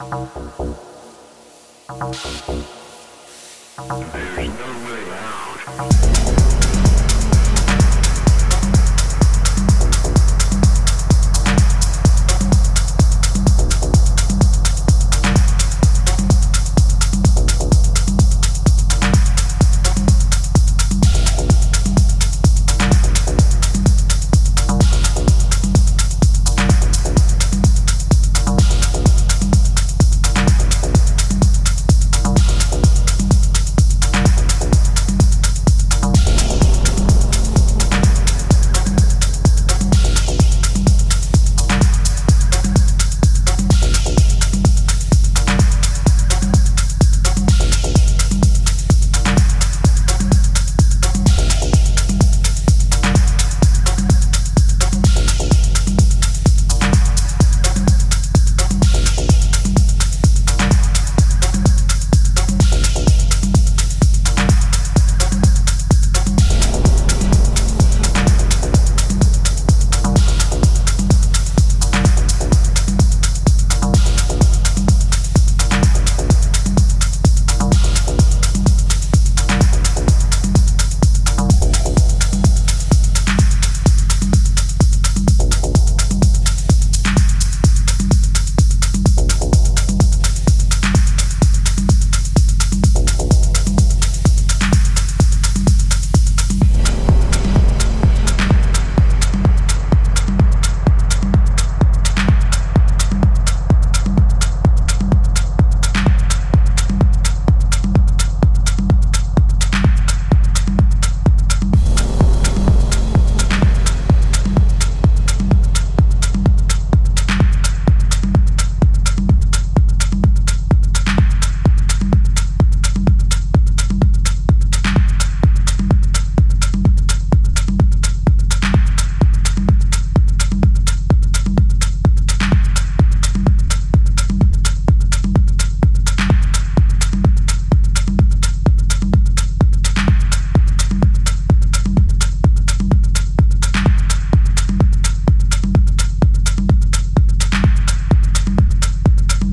There's no way out.